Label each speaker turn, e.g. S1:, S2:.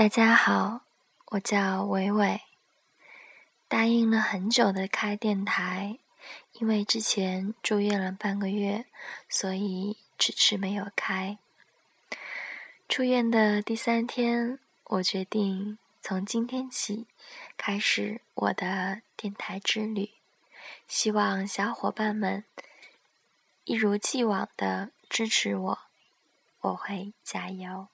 S1: 大家好我叫伟伟答应了很久的开电台因为之前住院了半个月所以迟迟没有开。出院的第三天我决定从今天起开始我的电台之旅希望小伙伴们一如既往的支持我我会加油。